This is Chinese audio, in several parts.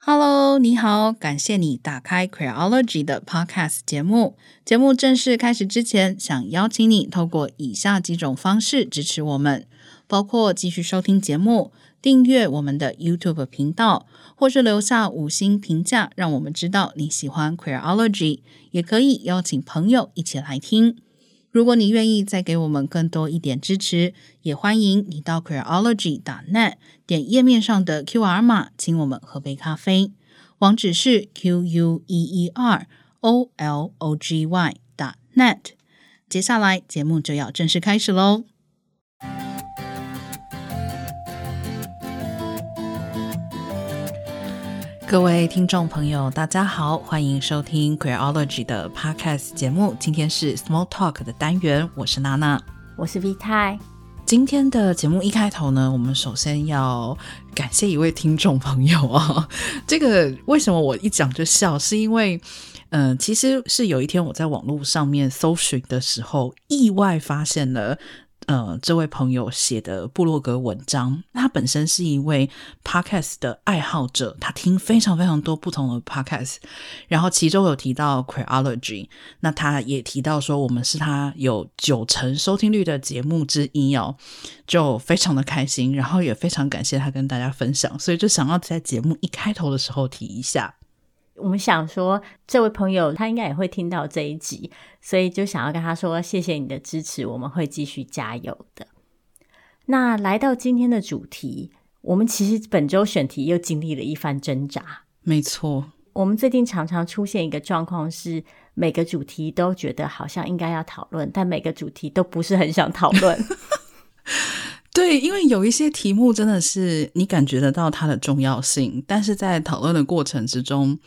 Hello，你好，感谢你打开 Queerology 的 Podcast 节目。节目正式开始之前，想邀请你透过以下几种方式支持我们，包括继续收听节目、订阅我们的 YouTube 频道，或是留下五星评价，让我们知道你喜欢 Queerology。也可以邀请朋友一起来听。如果你愿意再给我们更多一点支持，也欢迎你到 Queology.net 点页面上的 QR 码，请我们喝杯咖啡。网址是 Q U E E R O L O G Y .net。接下来节目就要正式开始喽。各位听众朋友，大家好，欢迎收听 Queerology 的 Podcast 节目。今天是 Small Talk 的单元，我是娜娜，我是 V 太。今天的节目一开头呢，我们首先要感谢一位听众朋友啊。这个为什么我一讲就笑？是因为，嗯、呃，其实是有一天我在网络上面搜寻的时候，意外发现了。呃，这位朋友写的部落格文章，他本身是一位 podcast 的爱好者，他听非常非常多不同的 podcast，然后其中有提到 creology，那他也提到说我们是他有九成收听率的节目之一哦，就非常的开心，然后也非常感谢他跟大家分享，所以就想要在节目一开头的时候提一下。我们想说，这位朋友他应该也会听到这一集，所以就想要跟他说谢谢你的支持，我们会继续加油的。那来到今天的主题，我们其实本周选题又经历了一番挣扎。没错，我们最近常常出现一个状况是，每个主题都觉得好像应该要讨论，但每个主题都不是很想讨论。对，因为有一些题目真的是你感觉得到它的重要性，但是在讨论的过程之中，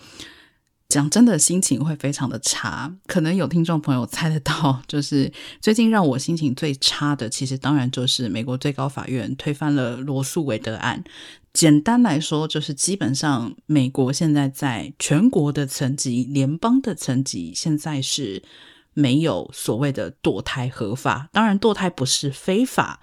讲真的心情会非常的差。可能有听众朋友猜得到，就是最近让我心情最差的，其实当然就是美国最高法院推翻了罗诉韦德案。简单来说，就是基本上美国现在在全国的层级、联邦的层级，现在是。没有所谓的堕胎合法，当然堕胎不是非法，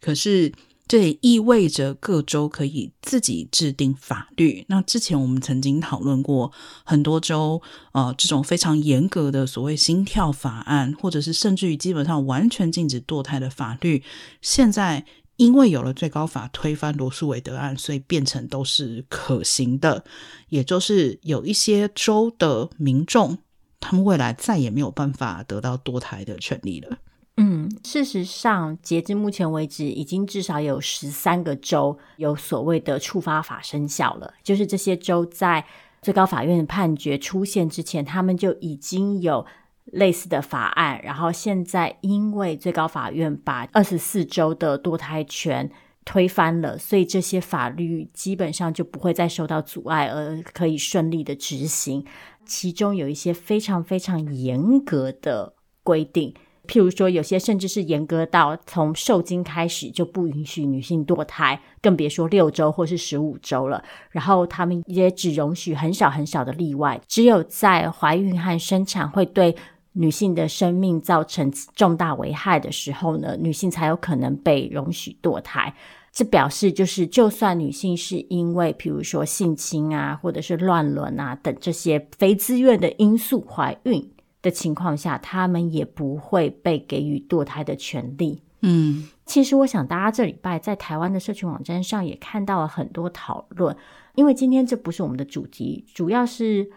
可是这也意味着各州可以自己制定法律。那之前我们曾经讨论过很多州，呃，这种非常严格的所谓心跳法案，或者是甚至于基本上完全禁止堕胎的法律，现在因为有了最高法推翻罗诉韦德案，所以变成都是可行的，也就是有一些州的民众。他们未来再也没有办法得到堕胎的权利了。嗯，事实上，截至目前为止，已经至少有十三个州有所谓的触发法生效了。就是这些州在最高法院的判决出现之前，他们就已经有类似的法案。然后现在，因为最高法院把二十四州的堕胎权推翻了，所以这些法律基本上就不会再受到阻碍，而可以顺利的执行。其中有一些非常非常严格的规定，譬如说，有些甚至是严格到从受精开始就不允许女性堕胎，更别说六周或是十五周了。然后他们也只容许很少很少的例外，只有在怀孕和生产会对女性的生命造成重大危害的时候呢，女性才有可能被容许堕胎。这表示，就是就算女性是因为，譬如说性侵啊，或者是乱伦啊等这些非自愿的因素怀孕的情况下，他们也不会被给予堕胎的权利。嗯，其实我想大家这礼拜在台湾的社群网站上也看到了很多讨论，因为今天这不是我们的主题，主要是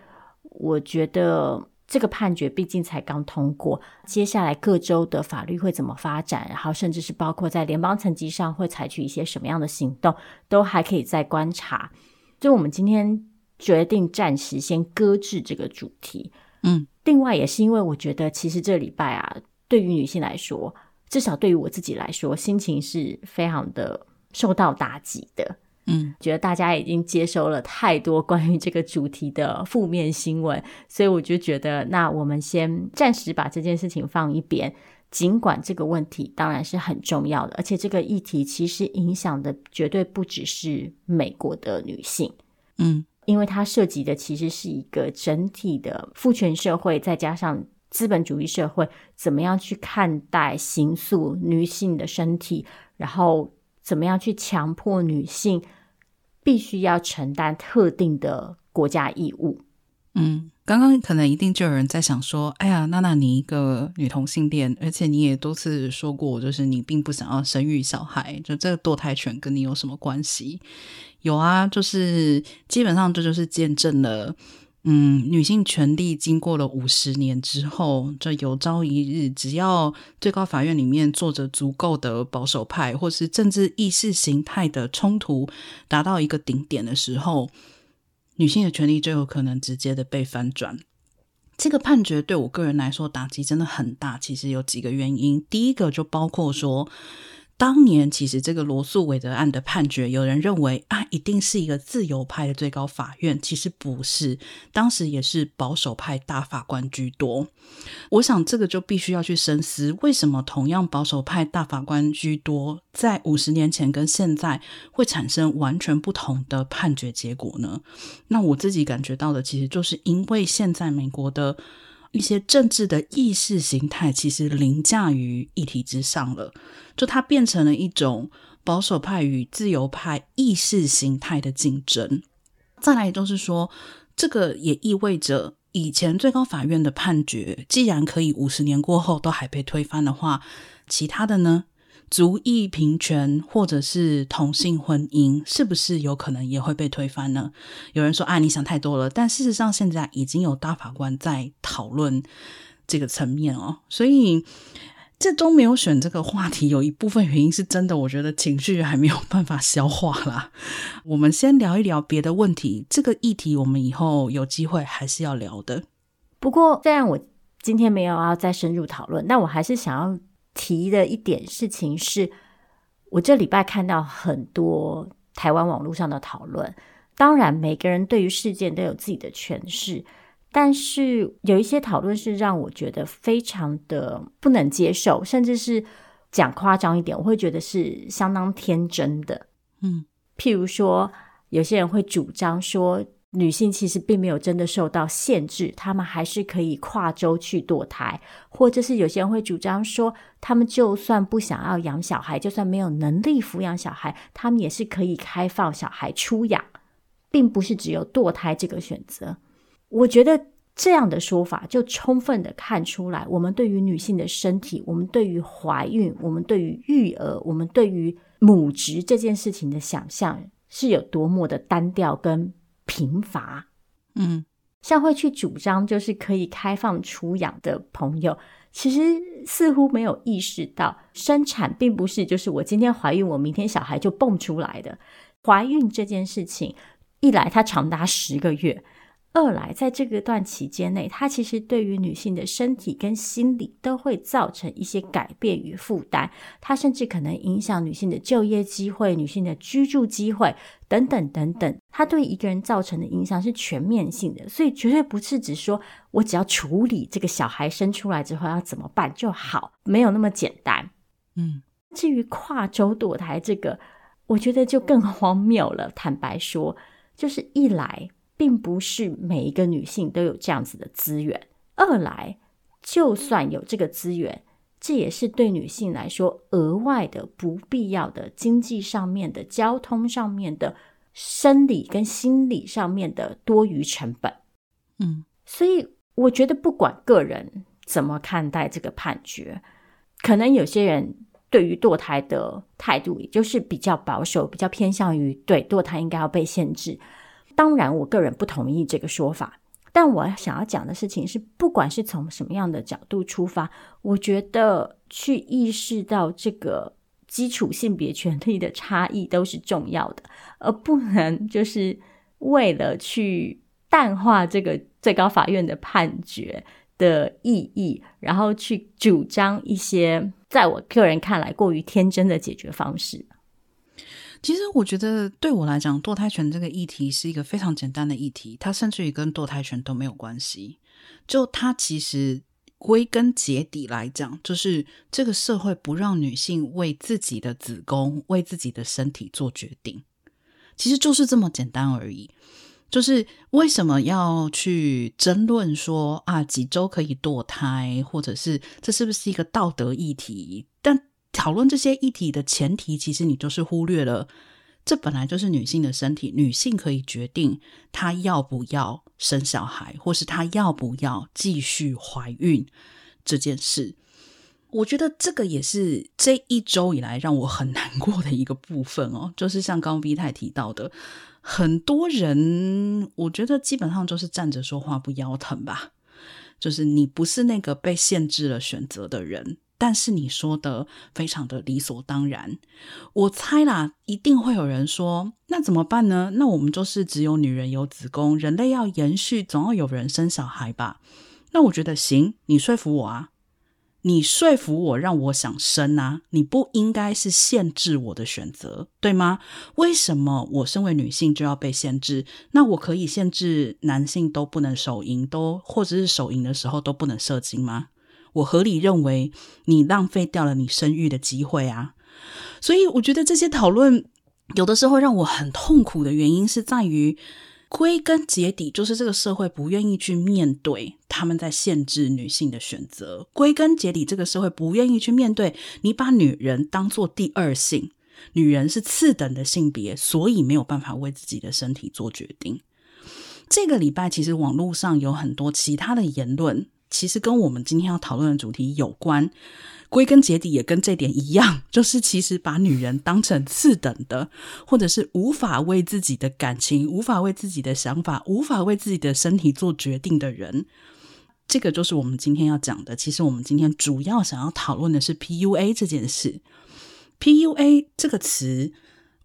我觉得。这个判决毕竟才刚通过，接下来各州的法律会怎么发展，然后甚至是包括在联邦层级上会采取一些什么样的行动，都还可以再观察。就我们今天决定暂时先搁置这个主题，嗯，另外也是因为我觉得，其实这礼拜啊，对于女性来说，至少对于我自己来说，心情是非常的受到打击的。嗯，觉得大家已经接收了太多关于这个主题的负面新闻，所以我就觉得，那我们先暂时把这件事情放一边。尽管这个问题当然是很重要的，而且这个议题其实影响的绝对不只是美国的女性，嗯，因为它涉及的其实是一个整体的父权社会，再加上资本主义社会，怎么样去看待刑诉女性的身体，然后。怎么样去强迫女性必须要承担特定的国家义务。嗯，刚刚可能一定就有人在想说：“哎呀，娜娜，你一个女同性恋，而且你也多次说过，就是你并不想要生育小孩，就这个堕胎权跟你有什么关系？”有啊，就是基本上这就是见证了，嗯，女性权利经过了五十年之后，这有朝一日，只要最高法院里面坐着足够的保守派，或是政治意识形态的冲突达到一个顶点的时候。女性的权利就有可能直接的被翻转。这个判决对我个人来说打击真的很大。其实有几个原因，第一个就包括说。当年其实这个罗诉韦德案的判决，有人认为啊，一定是一个自由派的最高法院，其实不是，当时也是保守派大法官居多。我想这个就必须要去深思，为什么同样保守派大法官居多，在五十年前跟现在会产生完全不同的判决结果呢？那我自己感觉到的，其实就是因为现在美国的。一些政治的意识形态其实凌驾于议题之上了，就它变成了一种保守派与自由派意识形态的竞争。再来就是说，这个也意味着以前最高法院的判决，既然可以五十年过后都还被推翻的话，其他的呢？族裔平权或者是同性婚姻，是不是有可能也会被推翻呢？有人说啊，你想太多了。但事实上，现在已经有大法官在讨论这个层面哦。所以这都没有选这个话题，有一部分原因是真的，我觉得情绪还没有办法消化啦。我们先聊一聊别的问题。这个议题我们以后有机会还是要聊的。不过，虽然我今天没有要再深入讨论，但我还是想要。提的一点事情是，我这礼拜看到很多台湾网络上的讨论。当然，每个人对于事件都有自己的诠释，但是有一些讨论是让我觉得非常的不能接受，甚至是讲夸张一点，我会觉得是相当天真的。嗯，譬如说，有些人会主张说。女性其实并没有真的受到限制，她们还是可以跨州去堕胎，或者是有些人会主张说，她们就算不想要养小孩，就算没有能力抚养小孩，她们也是可以开放小孩出养，并不是只有堕胎这个选择。我觉得这样的说法就充分的看出来，我们对于女性的身体，我们对于怀孕，我们对于育儿，我们对于母职这件事情的想象是有多么的单调跟。贫乏，嗯，像会去主张就是可以开放出养的朋友，其实似乎没有意识到，生产并不是就是我今天怀孕，我明天小孩就蹦出来的。怀孕这件事情，一来它长达十个月。二来，在这个段期间内，它其实对于女性的身体跟心理都会造成一些改变与负担。它甚至可能影响女性的就业机会、女性的居住机会等等等等。它对一个人造成的影响是全面性的，所以绝对不是只说我只要处理这个小孩生出来之后要怎么办就好，没有那么简单。嗯，至于跨州堕胎这个，我觉得就更荒谬了。坦白说，就是一来。并不是每一个女性都有这样子的资源。二来，就算有这个资源，这也是对女性来说额外的、不必要的经济上面的、交通上面的、生理跟心理上面的多余成本。嗯，所以我觉得，不管个人怎么看待这个判决，可能有些人对于堕胎的态度，也就是比较保守，比较偏向于对堕胎应该要被限制。当然，我个人不同意这个说法。但我想要讲的事情是，不管是从什么样的角度出发，我觉得去意识到这个基础性别权利的差异都是重要的，而不能就是为了去淡化这个最高法院的判决的意义，然后去主张一些在我个人看来过于天真的解决方式。其实我觉得，对我来讲，堕胎权这个议题是一个非常简单的议题，它甚至于跟堕胎权都没有关系。就它其实归根结底来讲，就是这个社会不让女性为自己的子宫、为自己的身体做决定，其实就是这么简单而已。就是为什么要去争论说啊，几周可以堕胎，或者是这是不是一个道德议题？但讨论这些议题的前提，其实你就是忽略了这本来就是女性的身体，女性可以决定她要不要生小孩，或是她要不要继续怀孕这件事。我觉得这个也是这一周以来让我很难过的一个部分哦，就是像刚刚 V 太提到的，很多人我觉得基本上就是站着说话不腰疼吧，就是你不是那个被限制了选择的人，但是你说的非常的理所当然。我猜啦，一定会有人说，那怎么办呢？那我们就是只有女人有子宫，人类要延续，总要有人生小孩吧？那我觉得行，你说服我啊。你说服我，让我想生啊！你不应该是限制我的选择，对吗？为什么我身为女性就要被限制？那我可以限制男性都不能手淫，都或者是手淫的时候都不能射精吗？我合理认为你浪费掉了你生育的机会啊！所以我觉得这些讨论有的时候让我很痛苦的原因是在于。归根结底，就是这个社会不愿意去面对他们在限制女性的选择。归根结底，这个社会不愿意去面对你把女人当做第二性，女人是次等的性别，所以没有办法为自己的身体做决定。这个礼拜，其实网络上有很多其他的言论，其实跟我们今天要讨论的主题有关。归根结底也跟这点一样，就是其实把女人当成次等的，或者是无法为自己的感情、无法为自己的想法、无法为自己的身体做决定的人，这个就是我们今天要讲的。其实我们今天主要想要讨论的是 PUA 这件事。PUA 这个词，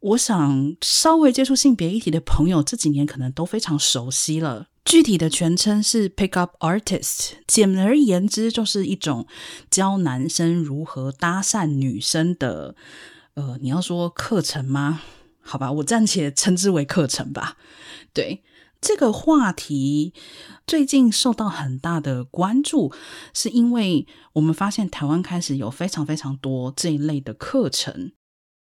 我想稍微接触性别议题的朋友这几年可能都非常熟悉了。具体的全称是 Pickup Artist，简而言之就是一种教男生如何搭讪女生的，呃，你要说课程吗？好吧，我暂且称之为课程吧。对，这个话题最近受到很大的关注，是因为我们发现台湾开始有非常非常多这一类的课程。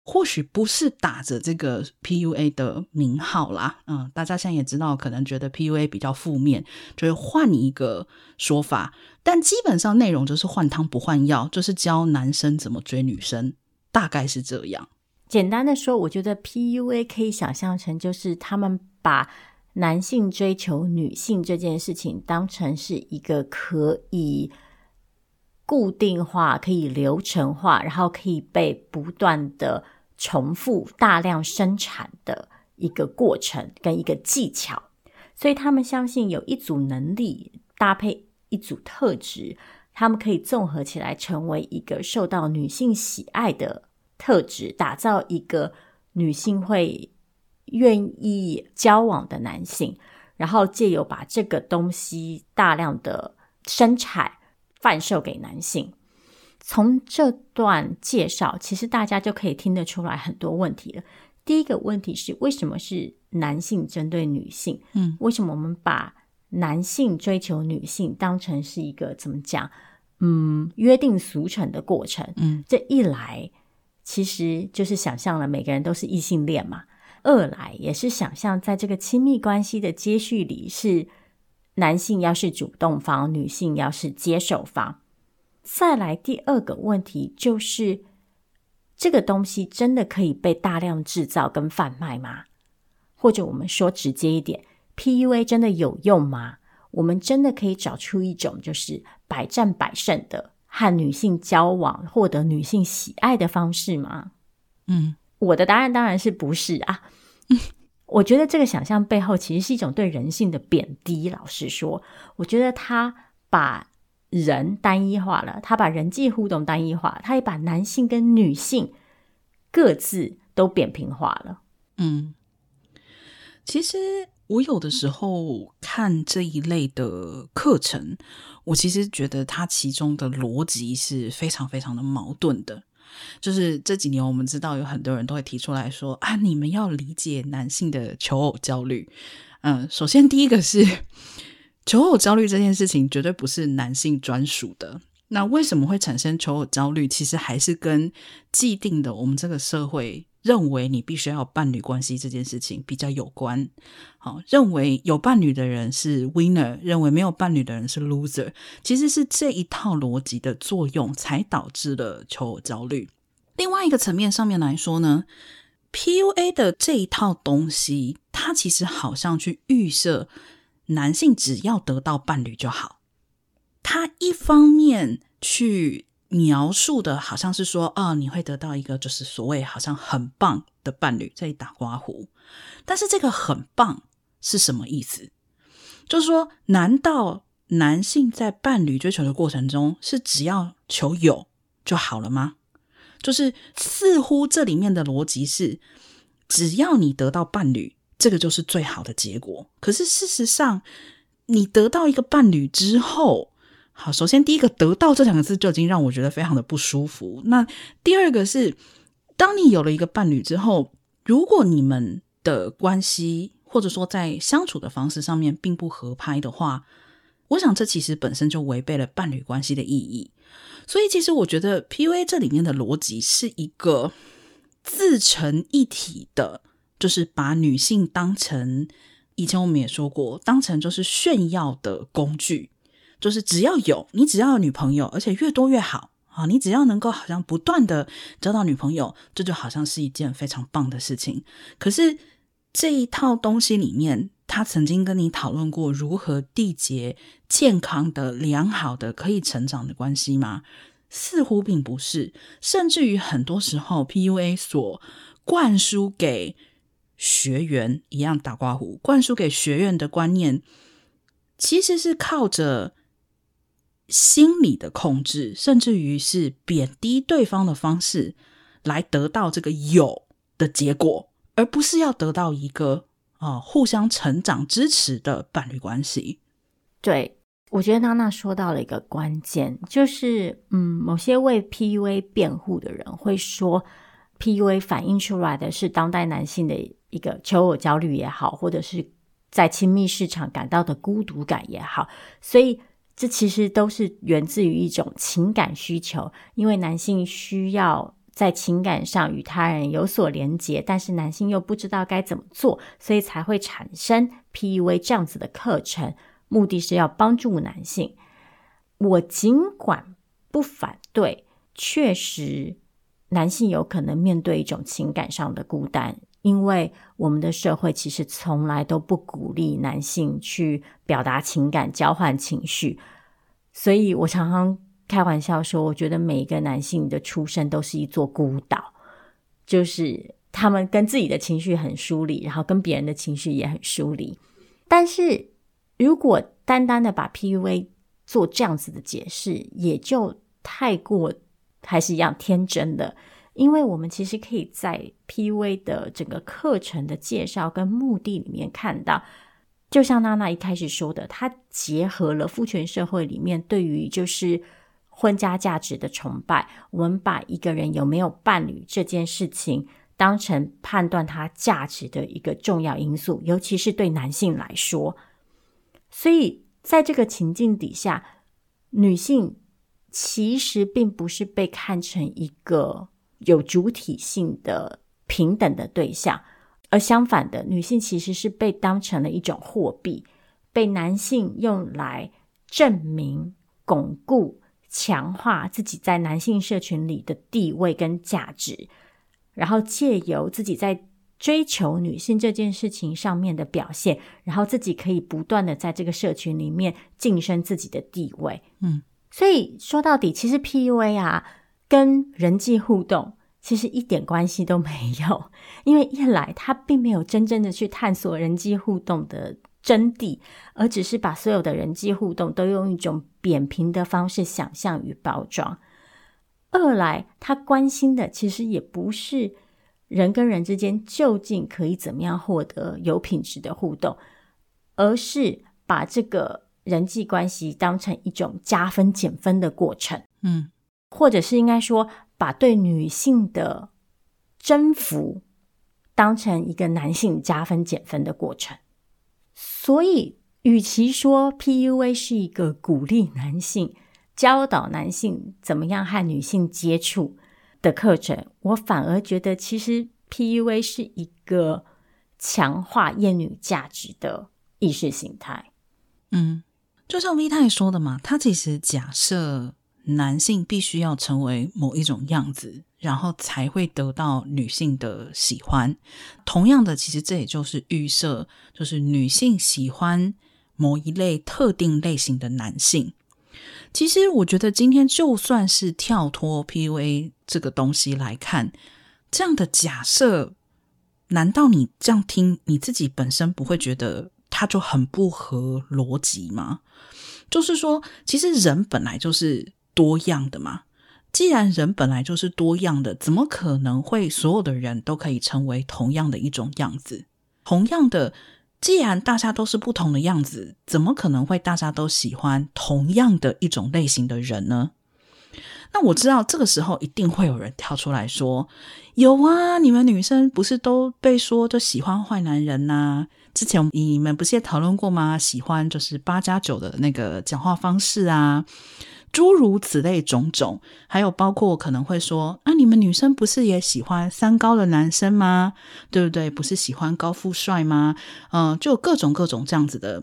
或许不是打着这个 PUA 的名号啦，嗯，大家现在也知道，可能觉得 PUA 比较负面，就会换一个说法。但基本上内容就是换汤不换药，就是教男生怎么追女生，大概是这样。简单的说，我觉得 PUA 可以想象成就是他们把男性追求女性这件事情当成是一个可以固定化、可以流程化，然后可以被不断的。重复大量生产的一个过程跟一个技巧，所以他们相信有一组能力搭配一组特质，他们可以综合起来成为一个受到女性喜爱的特质，打造一个女性会愿意交往的男性，然后借由把这个东西大量的生产贩售给男性。从这段介绍，其实大家就可以听得出来很多问题了。第一个问题是，为什么是男性针对女性？嗯，为什么我们把男性追求女性当成是一个怎么讲？嗯，约定俗成的过程。嗯，这一来，其实就是想象了每个人都是异性恋嘛；二来，也是想象在这个亲密关系的接续里，是男性要是主动方，女性要是接受方。再来第二个问题就是，这个东西真的可以被大量制造跟贩卖吗？或者我们说直接一点，PUA 真的有用吗？我们真的可以找出一种就是百战百胜的和女性交往、获得女性喜爱的方式吗？嗯，我的答案当然是不是啊。我觉得这个想象背后其实是一种对人性的贬低。老实说，我觉得他把。人单一化了，他把人际互动单一化，他也把男性跟女性各自都扁平化了。嗯，其实我有的时候看这一类的课程，我其实觉得它其中的逻辑是非常非常的矛盾的。就是这几年我们知道有很多人都会提出来说啊，你们要理解男性的求偶焦虑。嗯，首先第一个是。求偶焦虑这件事情绝对不是男性专属的。那为什么会产生求偶焦虑？其实还是跟既定的我们这个社会认为你必须要有伴侣关系这件事情比较有关。好，认为有伴侣的人是 winner，认为没有伴侣的人是 loser。其实是这一套逻辑的作用才导致了求偶焦虑。另外一个层面上面来说呢 PUA 的这一套东西，它其实好像去预设男性只要得到伴侣就好。他一方面去描述的好像是说，哦，你会得到一个就是所谓好像很棒的伴侣，这里打刮胡。但是这个很棒是什么意思？就是说，难道男性在伴侣追求的过程中是只要求有就好了吗？就是似乎这里面的逻辑是，只要你得到伴侣，这个就是最好的结果。可是事实上，你得到一个伴侣之后，好，首先第一个“得到”这两个字就已经让我觉得非常的不舒服。那第二个是，当你有了一个伴侣之后，如果你们的关系或者说在相处的方式上面并不合拍的话，我想这其实本身就违背了伴侣关系的意义。所以，其实我觉得 PUA 这里面的逻辑是一个自成一体的，就是把女性当成以前我们也说过，当成就是炫耀的工具，就是只要有你，只要有女朋友，而且越多越好啊！你只要能够好像不断的交到女朋友，这就好像是一件非常棒的事情。可是这一套东西里面，他曾经跟你讨论过如何缔结健康的、良好的、可以成长的关系吗？似乎并不是，甚至于很多时候，PUA 所灌输给学员一样打刮胡，灌输给学员的观念，其实是靠着心理的控制，甚至于是贬低对方的方式来得到这个有的结果，而不是要得到一个。哦，互相成长支持的伴侣关系。对，我觉得娜娜说到了一个关键，就是嗯，某些为 PUA 辩护的人会说，PUA 反映出来的是当代男性的一个求偶焦虑也好，或者是在亲密市场感到的孤独感也好，所以这其实都是源自于一种情感需求，因为男性需要。在情感上与他人有所连结，但是男性又不知道该怎么做，所以才会产生 PUA 这样子的课程，目的是要帮助男性。我尽管不反对，确实男性有可能面对一种情感上的孤单，因为我们的社会其实从来都不鼓励男性去表达情感、交换情绪，所以我常常。开玩笑说，我觉得每一个男性的出生都是一座孤岛，就是他们跟自己的情绪很疏离，然后跟别人的情绪也很疏离。但是如果单单的把 PUA 做这样子的解释，也就太过还是一样天真的，因为我们其实可以在 P V 的整个课程的介绍跟目的里面看到，就像娜娜一开始说的，它结合了父权社会里面对于就是。婚家价值的崇拜，我们把一个人有没有伴侣这件事情当成判断他价值的一个重要因素，尤其是对男性来说。所以，在这个情境底下，女性其实并不是被看成一个有主体性的平等的对象，而相反的，女性其实是被当成了一种货币，被男性用来证明、巩固。强化自己在男性社群里的地位跟价值，然后借由自己在追求女性这件事情上面的表现，然后自己可以不断的在这个社群里面晋升自己的地位。嗯，所以说到底，其实 PUA 啊，跟人际互动其实一点关系都没有，因为一来他并没有真正的去探索人际互动的。真谛，而只是把所有的人际互动都用一种扁平的方式想象与包装。二来，他关心的其实也不是人跟人之间究竟可以怎么样获得有品质的互动，而是把这个人际关系当成一种加分减分的过程。嗯，或者是应该说，把对女性的征服当成一个男性加分减分的过程。所以，与其说 PUA 是一个鼓励男性、教导男性怎么样和女性接触的课程，我反而觉得，其实 PUA 是一个强化厌女价值的意识形态。嗯，就像 V 太说的嘛，他其实假设男性必须要成为某一种样子，然后才会得到女性的喜欢。同样的，其实这也就是预设，就是女性喜欢某一类特定类型的男性。其实，我觉得今天就算是跳脱 PUA 这个东西来看，这样的假设，难道你这样听，你自己本身不会觉得它就很不合逻辑吗？就是说，其实人本来就是。多样的嘛，既然人本来就是多样的，怎么可能会所有的人都可以成为同样的一种样子？同样的，既然大家都是不同的样子，怎么可能会大家都喜欢同样的一种类型的人呢？那我知道这个时候一定会有人跳出来说：“有啊，你们女生不是都被说都喜欢坏男人呐？之前你们不是也讨论过吗？喜欢就是八加九的那个讲话方式啊。”诸如此类种种，还有包括我可能会说啊，你们女生不是也喜欢三高的男生吗？对不对？不是喜欢高富帅吗？嗯、就各种各种这样子的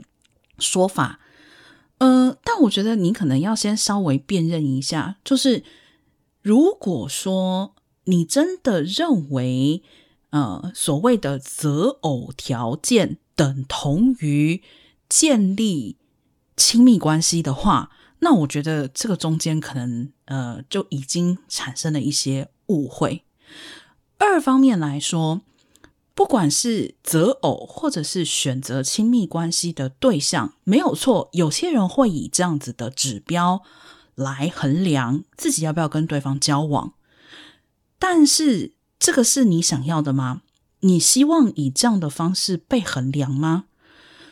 说法。呃，但我觉得你可能要先稍微辨认一下，就是如果说你真的认为呃所谓的择偶条件等同于建立亲密关系的话。那我觉得这个中间可能呃就已经产生了一些误会。二方面来说，不管是择偶或者是选择亲密关系的对象，没有错。有些人会以这样子的指标来衡量自己要不要跟对方交往，但是这个是你想要的吗？你希望以这样的方式被衡量吗？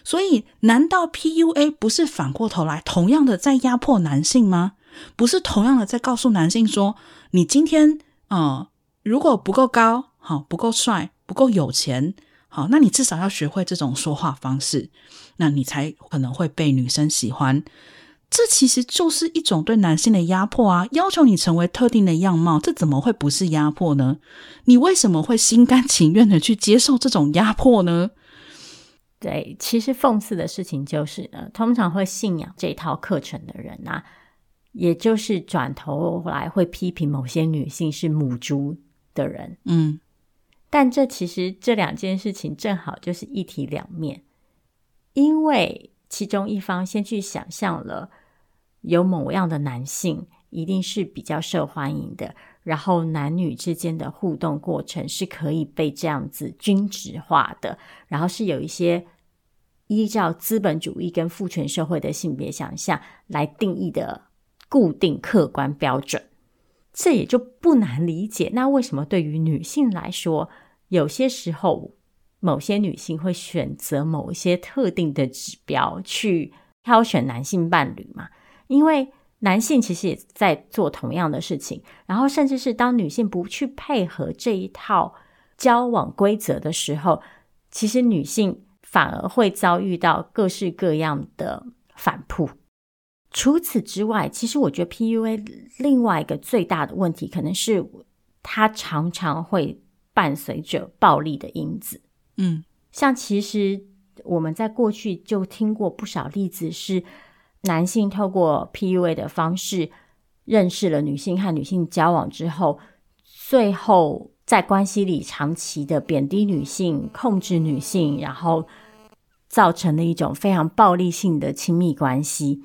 所以，难道 PUA 不是反过头来同样的在压迫男性吗？不是同样的在告诉男性说，你今天呃，如果不够高，好，不够帅，不够有钱，好，那你至少要学会这种说话方式，那你才可能会被女生喜欢。这其实就是一种对男性的压迫啊！要求你成为特定的样貌，这怎么会不是压迫呢？你为什么会心甘情愿的去接受这种压迫呢？对，其实讽刺的事情就是，呃，通常会信仰这套课程的人啊，也就是转头来会批评某些女性是母猪的人。嗯，但这其实这两件事情正好就是一体两面，因为其中一方先去想象了有某样的男性一定是比较受欢迎的，然后男女之间的互动过程是可以被这样子均值化的，然后是有一些依照资本主义跟父权社会的性别想象来定义的固定客观标准，这也就不难理解。那为什么对于女性来说，有些时候某些女性会选择某一些特定的指标去挑选男性伴侣嘛？因为男性其实也在做同样的事情，然后甚至是当女性不去配合这一套交往规则的时候，其实女性反而会遭遇到各式各样的反扑。除此之外，其实我觉得 PUA 另外一个最大的问题，可能是它常常会伴随着暴力的因子。嗯，像其实我们在过去就听过不少例子是。男性透过 PUA 的方式认识了女性，和女性交往之后，最后在关系里长期的贬低女性、控制女性，然后造成了一种非常暴力性的亲密关系。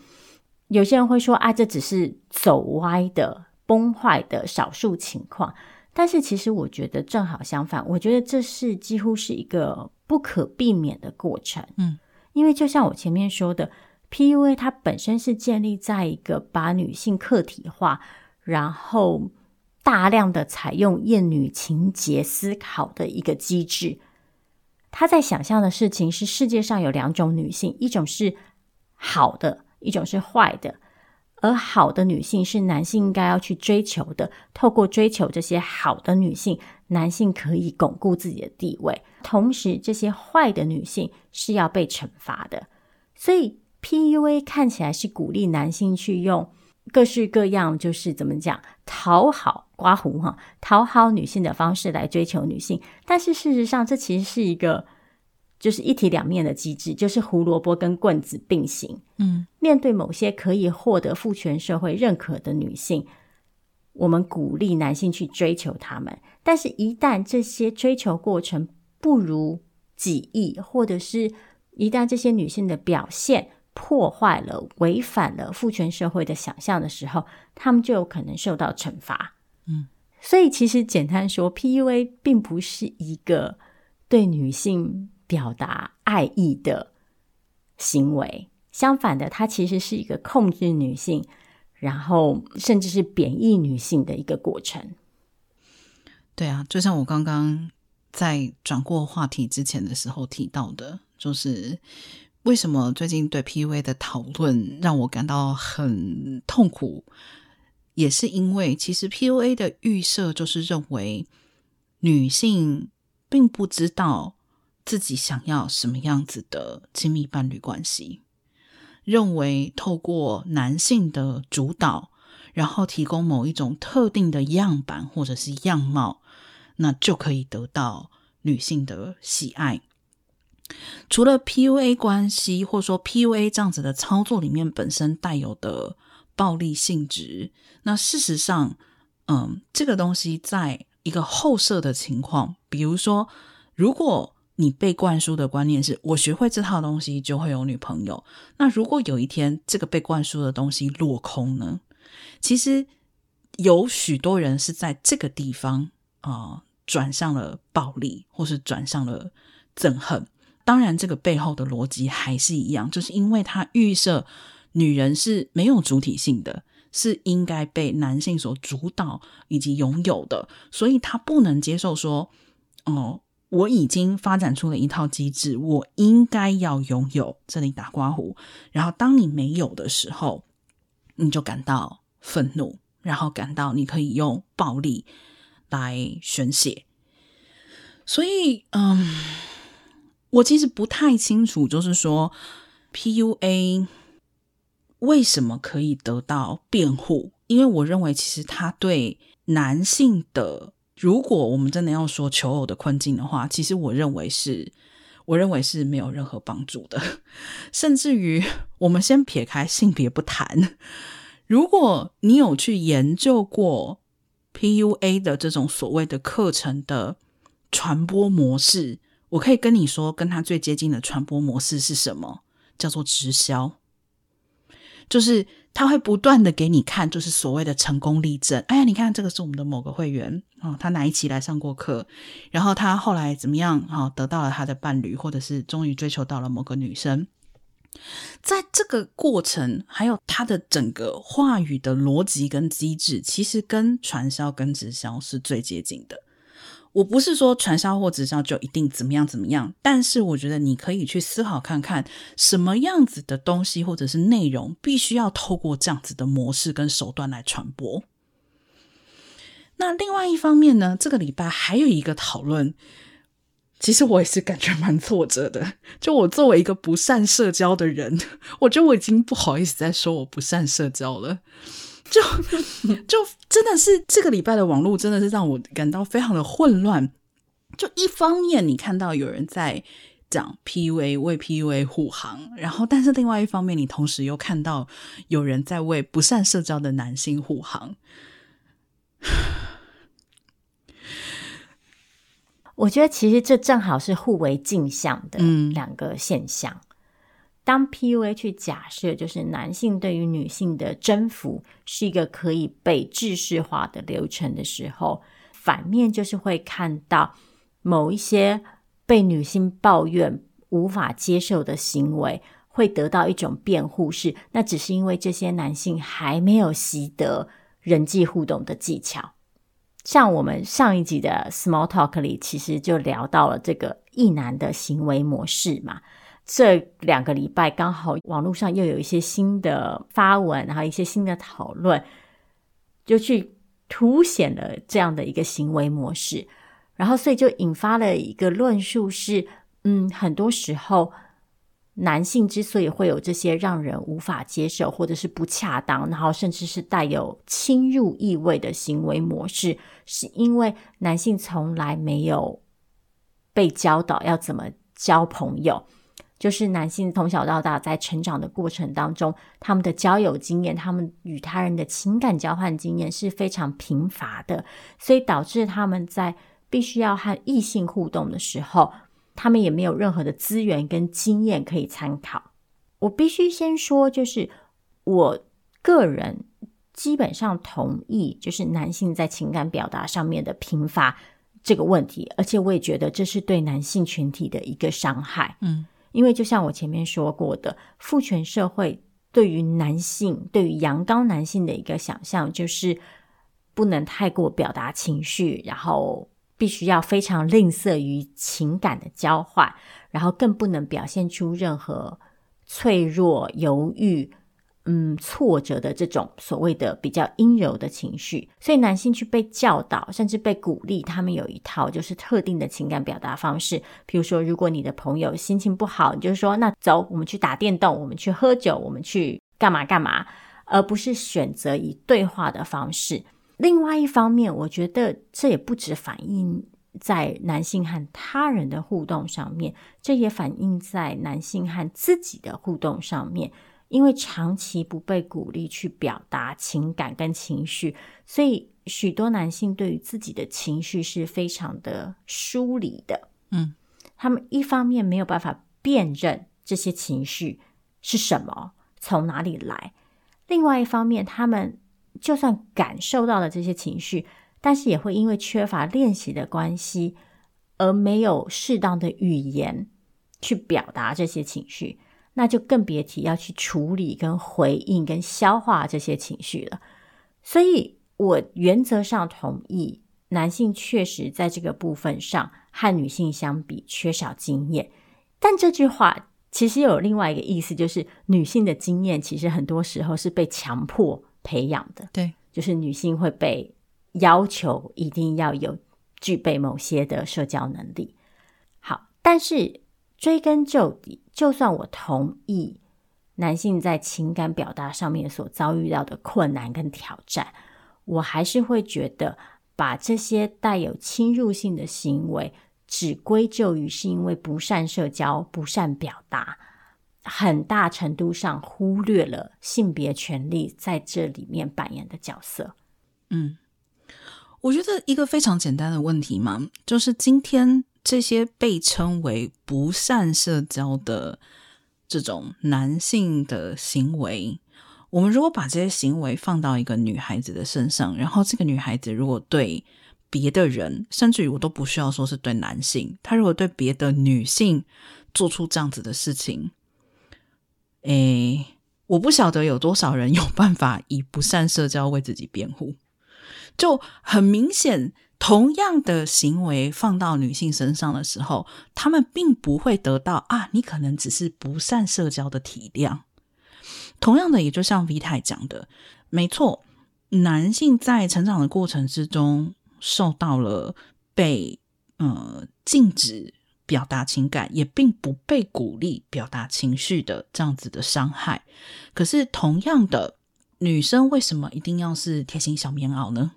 有些人会说：“啊，这只是走歪的、崩坏的少数情况。”但是其实我觉得正好相反，我觉得这是几乎是一个不可避免的过程。嗯，因为就像我前面说的。PUA 它本身是建立在一个把女性客体化，然后大量的采用厌女情节思考的一个机制。他在想象的事情是世界上有两种女性，一种是好的，一种是坏的。而好的女性是男性应该要去追求的，透过追求这些好的女性，男性可以巩固自己的地位。同时，这些坏的女性是要被惩罚的，所以。PUA 看起来是鼓励男性去用各式各样，就是怎么讲，讨好刮胡哈，讨好女性的方式来追求女性。但是事实上，这其实是一个就是一体两面的机制，就是胡萝卜跟棍子并行。嗯，面对某些可以获得父权社会认可的女性，我们鼓励男性去追求她们，但是，一旦这些追求过程不如己意，或者是一旦这些女性的表现破坏了、违反了父权社会的想象的时候，他们就有可能受到惩罚。嗯，所以其实简单说，PUA 并不是一个对女性表达爱意的行为，相反的，它其实是一个控制女性，然后甚至是贬义女性的一个过程。对啊，就像我刚刚在转过话题之前的时候提到的，就是为什么最近对 PUA 的讨论让我感到很痛苦，也是因为其实 PUA 的预设就是认为女性并不知道。自己想要什么样子的亲密伴侣关系，认为透过男性的主导，然后提供某一种特定的样板或者是样貌，那就可以得到女性的喜爱。除了 PUA 关系，或说 PUA 这样子的操作里面本身带有的暴力性质，那事实上，嗯，这个东西在一个后设的情况，比如说，如果你被灌输的观念是我学会这套东西就会有女朋友。那如果有一天这个被灌输的东西落空呢？其实有许多人是在这个地方啊、呃、转向了暴力，或是转向了憎恨。当然，这个背后的逻辑还是一样，就是因为他预设女人是没有主体性的，是应该被男性所主导以及拥有的，所以他不能接受说哦。我已经发展出了一套机制，我应该要拥有。这里打刮胡，然后当你没有的时候，你就感到愤怒，然后感到你可以用暴力来宣泄。所以，嗯，我其实不太清楚，就是说 PUA 为什么可以得到辩护？因为我认为，其实他对男性的。如果我们真的要说求偶的困境的话，其实我认为是，我认为是没有任何帮助的。甚至于，我们先撇开性别不谈，如果你有去研究过 PUA 的这种所谓的课程的传播模式，我可以跟你说，跟他最接近的传播模式是什么？叫做直销，就是。他会不断的给你看，就是所谓的成功例证。哎呀，你看这个是我们的某个会员哦，他哪一期来上过课，然后他后来怎么样啊，得到了他的伴侣，或者是终于追求到了某个女生。在这个过程，还有他的整个话语的逻辑跟机制，其实跟传销跟直销是最接近的。我不是说传销或直销就一定怎么样怎么样，但是我觉得你可以去思考看看，什么样子的东西或者是内容，必须要透过这样子的模式跟手段来传播。那另外一方面呢，这个礼拜还有一个讨论，其实我也是感觉蛮挫折的。就我作为一个不善社交的人，我觉得我已经不好意思再说我不善社交了。就 就真的是这个礼拜的网络真的是让我感到非常的混乱。就一方面你看到有人在讲 PUA 为 PUA 护航，然后但是另外一方面你同时又看到有人在为不善社交的男性护航。我觉得其实这正好是互为镜像的两个现象。嗯当 PUA 去假设，就是男性对于女性的征服是一个可以被制式化的流程的时候，反面就是会看到某一些被女性抱怨无法接受的行为，会得到一种辩护，是那只是因为这些男性还没有习得人际互动的技巧。像我们上一集的 Small Talk 里，其实就聊到了这个异男的行为模式嘛。这两个礼拜刚好网络上又有一些新的发文，然后一些新的讨论，就去凸显了这样的一个行为模式，然后所以就引发了一个论述是：嗯，很多时候男性之所以会有这些让人无法接受或者是不恰当，然后甚至是带有侵入意味的行为模式，是因为男性从来没有被教导要怎么。交朋友。就是男性从小到大在成长的过程当中，他们的交友经验，他们与他人的情感交换经验是非常贫乏的，所以导致他们在必须要和异性互动的时候，他们也没有任何的资源跟经验可以参考。我必须先说，就是我个人基本上同意，就是男性在情感表达上面的贫乏这个问题，而且我也觉得这是对男性群体的一个伤害。嗯。因为就像我前面说过的，父权社会对于男性、对于阳刚男性的一个想象，就是不能太过表达情绪，然后必须要非常吝啬于情感的交换，然后更不能表现出任何脆弱、犹豫。嗯，挫折的这种所谓的比较阴柔的情绪，所以男性去被教导，甚至被鼓励，他们有一套就是特定的情感表达方式。比如说，如果你的朋友心情不好，你就说：“那走，我们去打电动，我们去喝酒，我们去干嘛干嘛。”而不是选择以对话的方式。另外一方面，我觉得这也不只反映在男性和他人的互动上面，这也反映在男性和自己的互动上面。因为长期不被鼓励去表达情感跟情绪，所以许多男性对于自己的情绪是非常的疏离的。嗯，他们一方面没有办法辨认这些情绪是什么，从哪里来；另外一方面，他们就算感受到了这些情绪，但是也会因为缺乏练习的关系，而没有适当的语言去表达这些情绪。那就更别提要去处理、跟回应、跟消化这些情绪了。所以，我原则上同意，男性确实在这个部分上和女性相比缺少经验。但这句话其实有另外一个意思，就是女性的经验其实很多时候是被强迫培养的。对，就是女性会被要求一定要有具备某些的社交能力。好，但是。追根究底，就算我同意男性在情感表达上面所遭遇到的困难跟挑战，我还是会觉得把这些带有侵入性的行为只归咎于是因为不善社交、不善表达，很大程度上忽略了性别权利在这里面扮演的角色。嗯，我觉得一个非常简单的问题嘛，就是今天。这些被称为不善社交的这种男性的行为，我们如果把这些行为放到一个女孩子的身上，然后这个女孩子如果对别的人，甚至于我都不需要说是对男性，她如果对别的女性做出这样子的事情，诶，我不晓得有多少人有办法以不善社交为自己辩护，就很明显。同样的行为放到女性身上的时候，他们并不会得到啊，你可能只是不善社交的体谅。同样的，也就像 V 太讲的，没错，男性在成长的过程之中受到了被呃禁止表达情感，也并不被鼓励表达情绪的这样子的伤害。可是，同样的，女生为什么一定要是贴心小棉袄呢？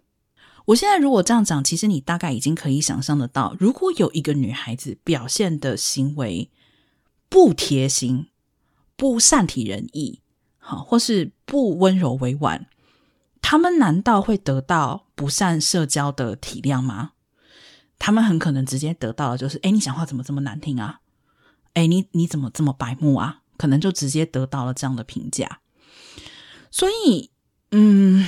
我现在如果这样讲，其实你大概已经可以想象得到，如果有一个女孩子表现的行为不贴心、不善体人意，好，或是不温柔委婉，他们难道会得到不善社交的体谅吗？他们很可能直接得到的就是：哎，你讲话怎么这么难听啊？哎，你你怎么这么白目啊？可能就直接得到了这样的评价。所以，嗯。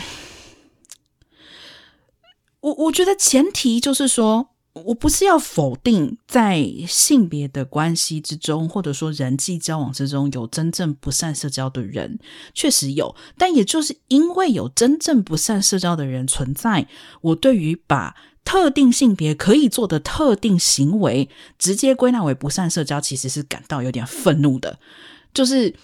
我我觉得前提就是说，我不是要否定在性别的关系之中，或者说人际交往之中有真正不善社交的人，确实有。但也就是因为有真正不善社交的人存在，我对于把特定性别可以做的特定行为直接归纳为不善社交，其实是感到有点愤怒的，就是。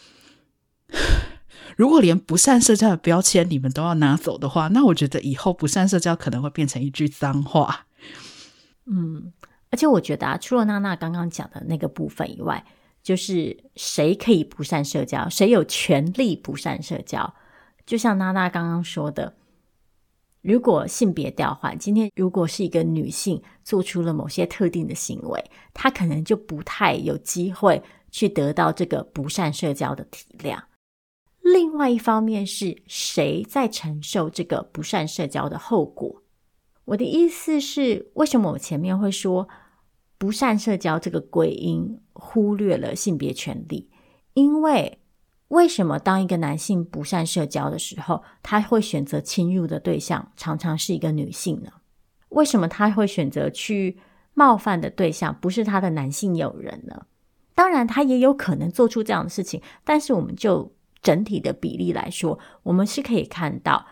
如果连不善社交的标签你们都要拿走的话，那我觉得以后不善社交可能会变成一句脏话。嗯，而且我觉得啊，除了娜娜刚刚讲的那个部分以外，就是谁可以不善社交，谁有权利不善社交？就像娜娜刚刚说的，如果性别调换，今天如果是一个女性做出了某些特定的行为，她可能就不太有机会去得到这个不善社交的体谅。另外一方面是谁在承受这个不善社交的后果？我的意思是，为什么我前面会说不善社交这个归因忽略了性别权利？因为为什么当一个男性不善社交的时候，他会选择侵入的对象常常是一个女性呢？为什么他会选择去冒犯的对象不是他的男性友人呢？当然，他也有可能做出这样的事情，但是我们就整体的比例来说，我们是可以看到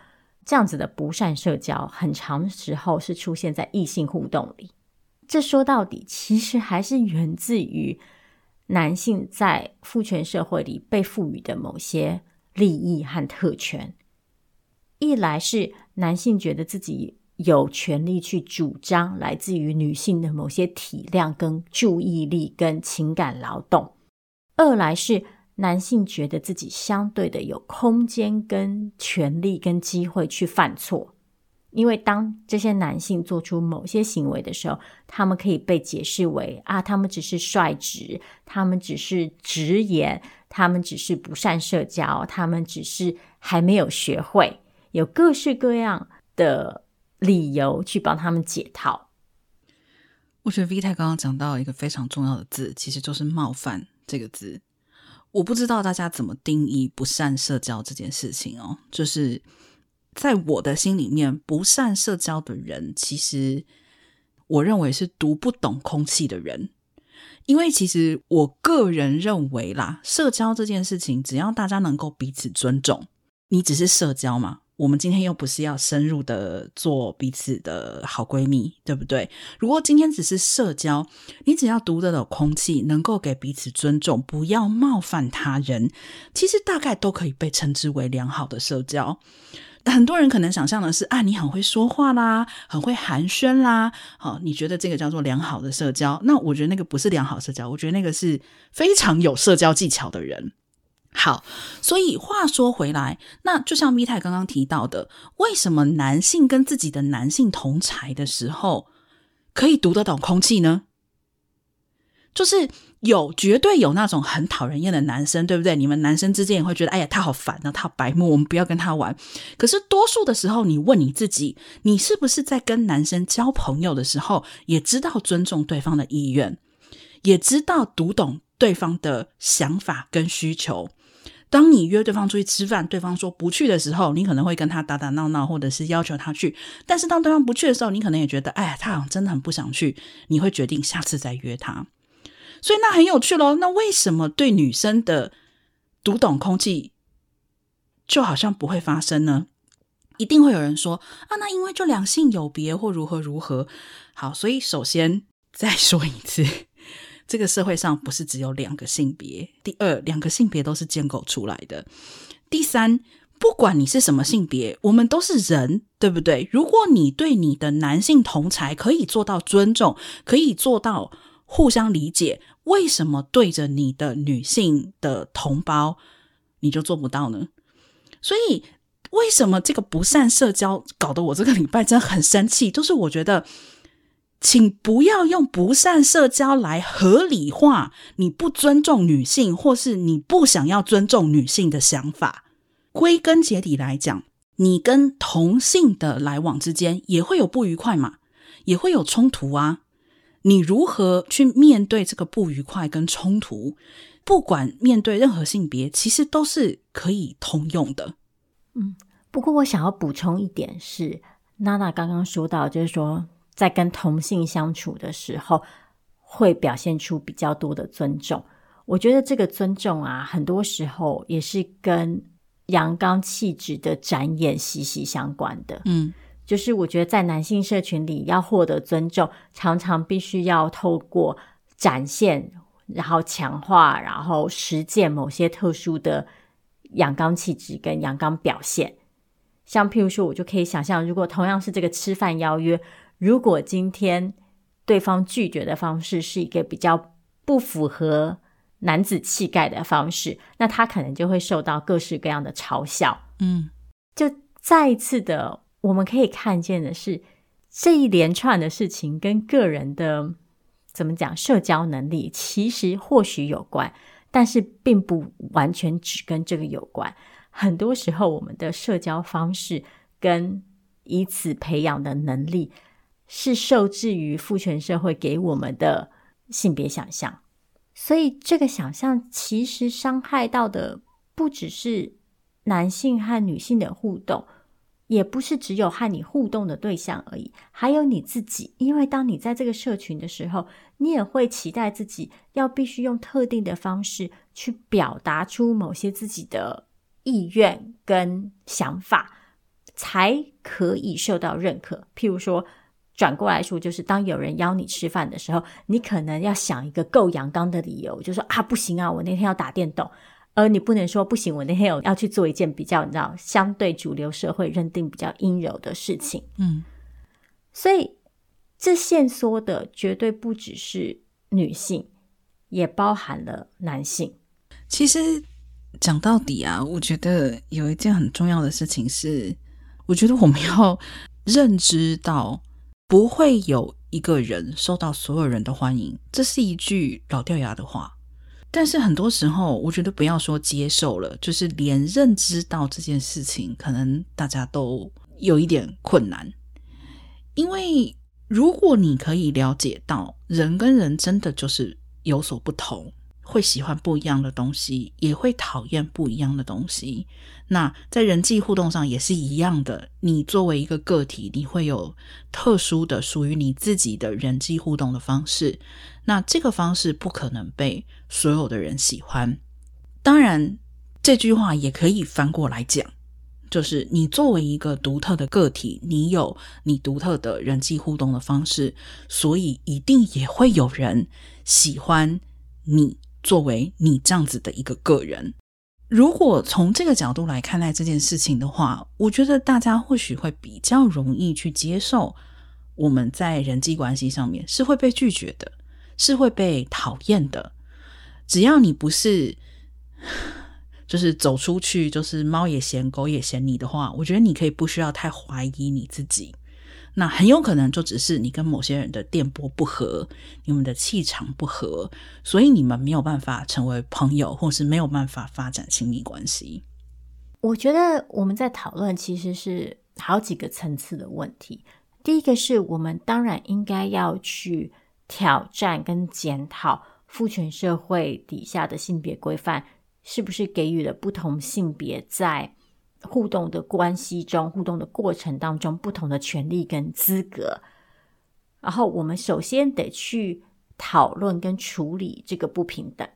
这样子的不善社交，很长时候是出现在异性互动里。这说到底，其实还是源自于。男性在父权社会里被赋予的某些利益和特权，一来是男性觉得自己有权利去主张来自于女性的某些体谅、跟注意力、跟情感劳动；二来是男性觉得自己相对的有空间、跟权利、跟机会去犯错。因为当这些男性做出某些行为的时候，他们可以被解释为啊，他们只是率直，他们只是直言，他们只是不善社交，他们只是还没有学会，有各式各样的理由去帮他们解套。我觉得 Vita 刚刚讲到一个非常重要的字，其实就是“冒犯”这个字。我不知道大家怎么定义不善社交这件事情哦，就是。在我的心里面，不善社交的人，其实我认为是读不懂空气的人。因为其实我个人认为啦，社交这件事情，只要大家能够彼此尊重，你只是社交嘛。我们今天又不是要深入的做彼此的好闺蜜，对不对？如果今天只是社交，你只要读得懂空气，能够给彼此尊重，不要冒犯他人，其实大概都可以被称之为良好的社交。很多人可能想象的是啊，你很会说话啦，很会寒暄啦，好，你觉得这个叫做良好的社交？那我觉得那个不是良好社交，我觉得那个是非常有社交技巧的人。好，所以话说回来，那就像咪太刚刚提到的，为什么男性跟自己的男性同才的时候可以读得懂空气呢？就是。有绝对有那种很讨人厌的男生，对不对？你们男生之间也会觉得，哎呀，他好烦啊，他好白目，我们不要跟他玩。可是多数的时候，你问你自己，你是不是在跟男生交朋友的时候，也知道尊重对方的意愿，也知道读懂对方的想法跟需求？当你约对方出去吃饭，对方说不去的时候，你可能会跟他打打闹闹，或者是要求他去。但是当对方不去的时候，你可能也觉得，哎，他好像真的很不想去，你会决定下次再约他。所以那很有趣咯，那为什么对女生的读懂空气就好像不会发生呢？一定会有人说啊，那因为就两性有别或如何如何。好，所以首先再说一次，这个社会上不是只有两个性别。第二，两个性别都是建构出来的。第三，不管你是什么性别，我们都是人，对不对？如果你对你的男性同才可以做到尊重，可以做到互相理解。为什么对着你的女性的同胞你就做不到呢？所以为什么这个不善社交搞得我这个礼拜真的很生气？就是我觉得，请不要用不善社交来合理化你不尊重女性，或是你不想要尊重女性的想法。归根结底来讲，你跟同性的来往之间也会有不愉快嘛，也会有冲突啊。你如何去面对这个不愉快跟冲突？不管面对任何性别，其实都是可以通用的。嗯，不过我想要补充一点是，娜娜刚刚说到，就是说在跟同性相处的时候，会表现出比较多的尊重。我觉得这个尊重啊，很多时候也是跟阳刚气质的展演息息相关的。嗯。就是我觉得在男性社群里要获得尊重，常常必须要透过展现，然后强化，然后实践某些特殊的阳刚气质跟阳刚表现。像譬如说，我就可以想象，如果同样是这个吃饭邀约，如果今天对方拒绝的方式是一个比较不符合男子气概的方式，那他可能就会受到各式各样的嘲笑。嗯，就再一次的。我们可以看见的是，这一连串的事情跟个人的怎么讲社交能力，其实或许有关，但是并不完全只跟这个有关。很多时候，我们的社交方式跟以此培养的能力，是受制于父权社会给我们的性别想象。所以，这个想象其实伤害到的不只是男性和女性的互动，也不是只有和你互动的对象而已，还有你自己。因为当你在这个社群的时候，你也会期待自己要必须用特定的方式去表达出某些自己的意愿跟想法，才可以受到认可。譬如说，转过来说，就是当有人邀你吃饭的时候，你可能要想一个够阳刚的理由，就说啊，不行啊，我那天要打电动。而你不能说不行，我那天有要去做一件比较你知道相对主流社会认定比较阴柔的事情。嗯，所以这限缩的绝对不只是女性，也包含了男性。其实讲到底啊，我觉得有一件很重要的事情是，我觉得我们要认知到。不会有一个人受到所有人的欢迎，这是一句老掉牙的话。但是很多时候，我觉得不要说接受了，就是连认知到这件事情，可能大家都有一点困难。因为如果你可以了解到，人跟人真的就是有所不同。会喜欢不一样的东西，也会讨厌不一样的东西。那在人际互动上也是一样的。你作为一个个体，你会有特殊的属于你自己的人际互动的方式。那这个方式不可能被所有的人喜欢。当然，这句话也可以翻过来讲，就是你作为一个独特的个体，你有你独特的人际互动的方式，所以一定也会有人喜欢你。作为你这样子的一个个人，如果从这个角度来看待这件事情的话，我觉得大家或许会比较容易去接受，我们在人际关系上面是会被拒绝的，是会被讨厌的。只要你不是，就是走出去就是猫也嫌狗也嫌你的话，我觉得你可以不需要太怀疑你自己。那很有可能就只是你跟某些人的电波不合，你们的气场不合，所以你们没有办法成为朋友，或是没有办法发展亲密关系。我觉得我们在讨论其实是好几个层次的问题。第一个是我们当然应该要去挑战跟检讨父权社会底下的性别规范，是不是给予了不同性别在互动的关系中，互动的过程当中，不同的权利跟资格。然后，我们首先得去讨论跟处理这个不平等。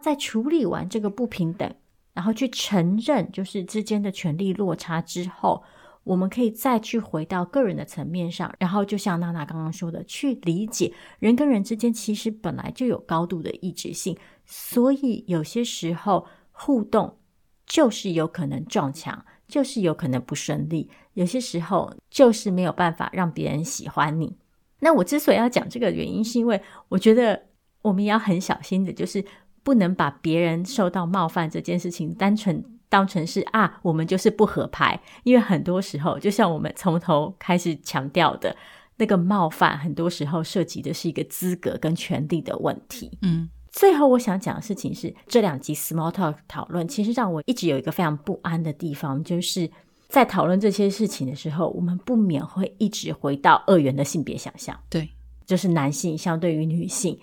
在处理完这个不平等，然后去承认就是之间的权利落差之后，我们可以再去回到个人的层面上，然后就像娜娜刚刚说的，去理解人跟人之间其实本来就有高度的异质性，所以有些时候互动就是有可能撞墙。就是有可能不顺利，有些时候就是没有办法让别人喜欢你。那我之所以要讲这个原因，是因为我觉得我们也要很小心的，就是不能把别人受到冒犯这件事情单纯当成是啊，我们就是不合拍。因为很多时候，就像我们从头开始强调的，那个冒犯，很多时候涉及的是一个资格跟权利的问题。嗯。最后，我想讲的事情是，这两集 Small Talk 讨论，其实让我一直有一个非常不安的地方，就是在讨论这些事情的时候，我们不免会一直回到二元的性别想象。对，就是男性相对于女性，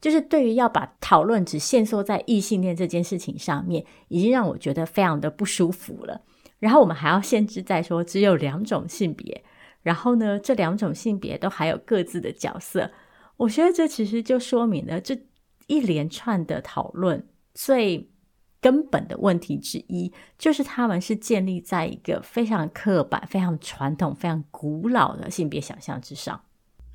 就是对于要把讨论只限缩在异性恋这件事情上面，已经让我觉得非常的不舒服了。然后我们还要限制在说只有两种性别，然后呢，这两种性别都还有各自的角色。我觉得这其实就说明了这。一连串的讨论，最根本的问题之一，就是他们是建立在一个非常刻板、非常传统、非常古老的性别想象之上。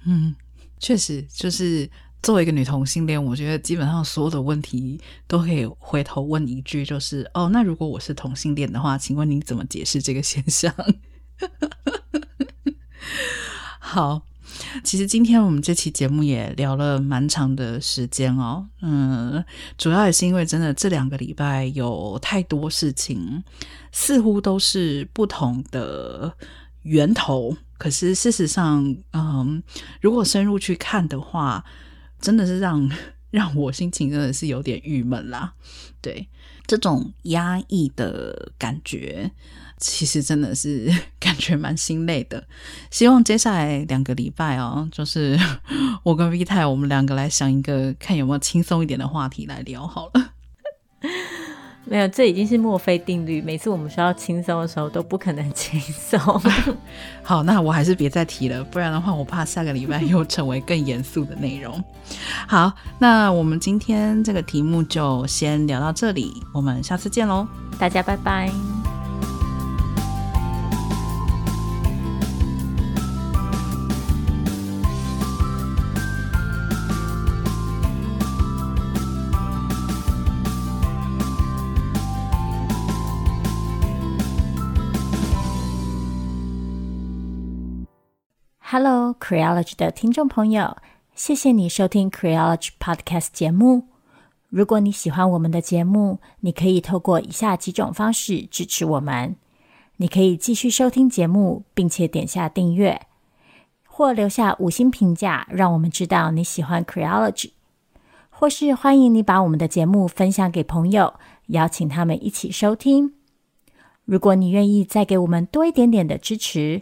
嗯，确实，就是作为一个女同性恋，我觉得基本上所有的问题都可以回头问一句，就是哦，那如果我是同性恋的话，请问你怎么解释这个现象？好。其实今天我们这期节目也聊了蛮长的时间哦，嗯，主要也是因为真的这两个礼拜有太多事情，似乎都是不同的源头。可是事实上，嗯，如果深入去看的话，真的是让让我心情真的是有点郁闷啦。对，这种压抑的感觉。其实真的是 感觉蛮心累的，希望接下来两个礼拜哦，就是 我跟 V 太，我们两个来想一个，看有没有轻松一点的话题来聊好了。没有，这已经是墨菲定律。每次我们需要轻松的时候，都不可能轻松。好，那我还是别再提了，不然的话，我怕下个礼拜又成为更严肃的内容。好，那我们今天这个题目就先聊到这里，我们下次见喽，大家拜拜。Creology 的听众朋友，谢谢你收听 Creology Podcast 节目。如果你喜欢我们的节目，你可以透过以下几种方式支持我们：你可以继续收听节目，并且点下订阅，或留下五星评价，让我们知道你喜欢 Creology；或是欢迎你把我们的节目分享给朋友，邀请他们一起收听。如果你愿意再给我们多一点点的支持，